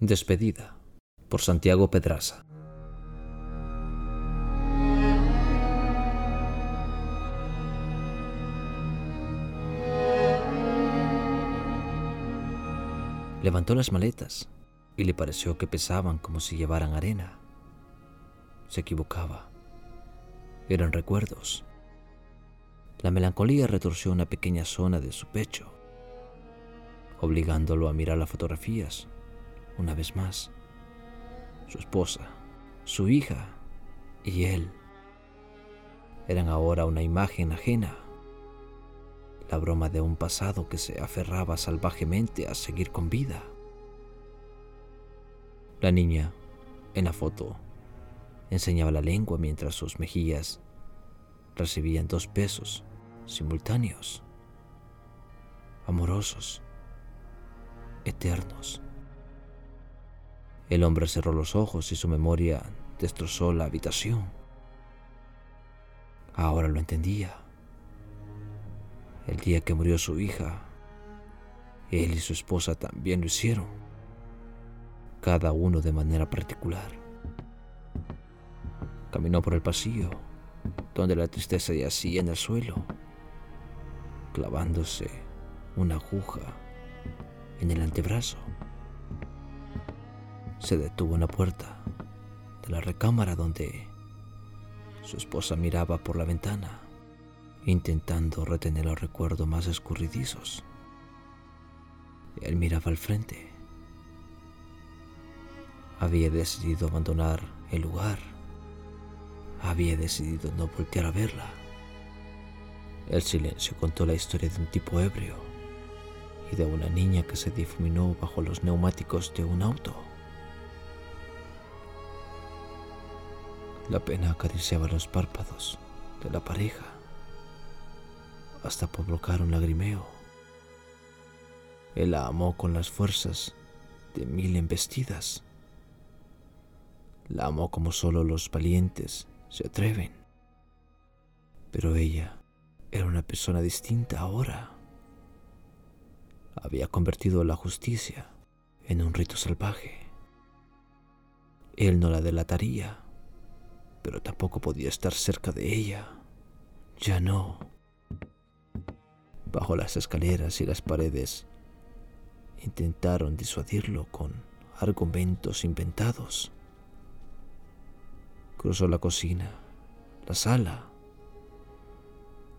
Despedida por Santiago Pedraza. Levantó las maletas y le pareció que pesaban como si llevaran arena. Se equivocaba. Eran recuerdos. La melancolía retorció una pequeña zona de su pecho, obligándolo a mirar las fotografías una vez más. Su esposa, su hija y él eran ahora una imagen ajena, la broma de un pasado que se aferraba salvajemente a seguir con vida. La niña, en la foto, enseñaba la lengua mientras sus mejillas recibían dos besos simultáneos, amorosos, eternos. El hombre cerró los ojos y su memoria destrozó la habitación. Ahora lo entendía. El día que murió su hija, él y su esposa también lo hicieron, cada uno de manera particular. Caminó por el pasillo, donde la tristeza yacía en el suelo, clavándose una aguja en el antebrazo se detuvo en la puerta de la recámara donde su esposa miraba por la ventana, intentando retener los recuerdos más escurridizos. Él miraba al frente. Había decidido abandonar el lugar. Había decidido no voltear a verla. El silencio contó la historia de un tipo ebrio y de una niña que se difuminó bajo los neumáticos de un auto. La pena acariciaba los párpados de la pareja hasta provocar un lagrimeo. Él la amó con las fuerzas de mil embestidas. La amó como solo los valientes se atreven. Pero ella era una persona distinta ahora. Había convertido la justicia en un rito salvaje. Él no la delataría pero tampoco podía estar cerca de ella. Ya no. Bajo las escaleras y las paredes, intentaron disuadirlo con argumentos inventados. Cruzó la cocina, la sala.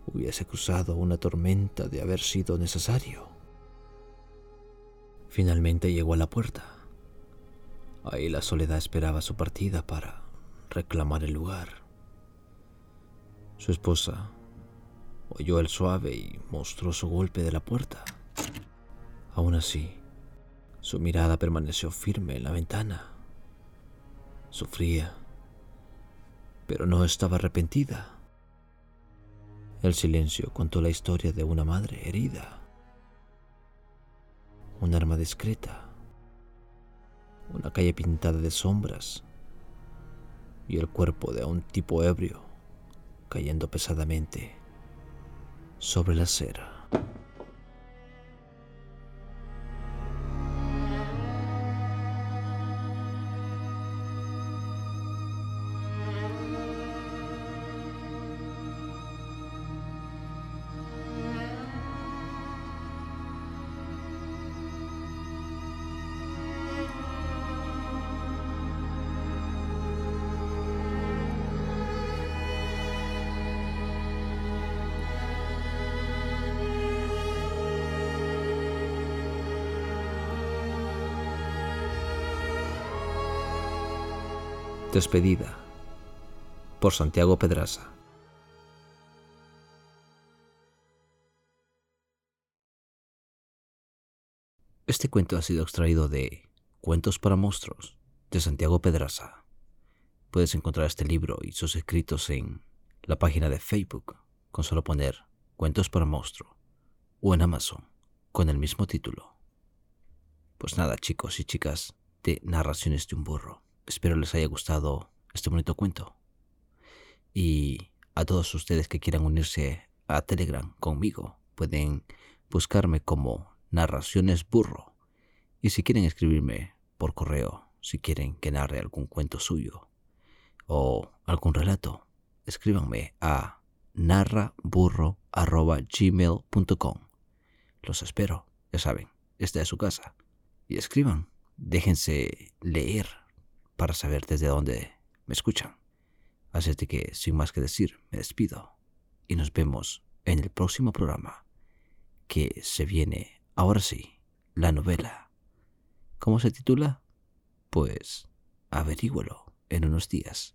Hubiese cruzado una tormenta de haber sido necesario. Finalmente llegó a la puerta. Ahí la soledad esperaba su partida para reclamar el lugar. Su esposa oyó el suave y monstruoso golpe de la puerta. Aún así, su mirada permaneció firme en la ventana. Sufría, pero no estaba arrepentida. El silencio contó la historia de una madre herida, un arma discreta, una calle pintada de sombras y el cuerpo de un tipo ebrio cayendo pesadamente sobre la acera. Despedida por Santiago Pedraza. Este cuento ha sido extraído de Cuentos para Monstruos de Santiago Pedraza. Puedes encontrar este libro y sus escritos en la página de Facebook con solo poner Cuentos para Monstruo o en Amazon con el mismo título. Pues nada chicos y chicas de Narraciones de un Burro. Espero les haya gustado este bonito cuento. Y a todos ustedes que quieran unirse a Telegram conmigo, pueden buscarme como Narraciones Burro. Y si quieren escribirme por correo si quieren que narre algún cuento suyo o algún relato. Escríbanme a narraburro.gmail.com. Los espero, ya saben, esta es su casa. Y escriban, déjense leer para saber desde dónde me escuchan. Así que, sin más que decir, me despido y nos vemos en el próximo programa que se viene, ahora sí, la novela. ¿Cómo se titula? Pues averígüelo en unos días.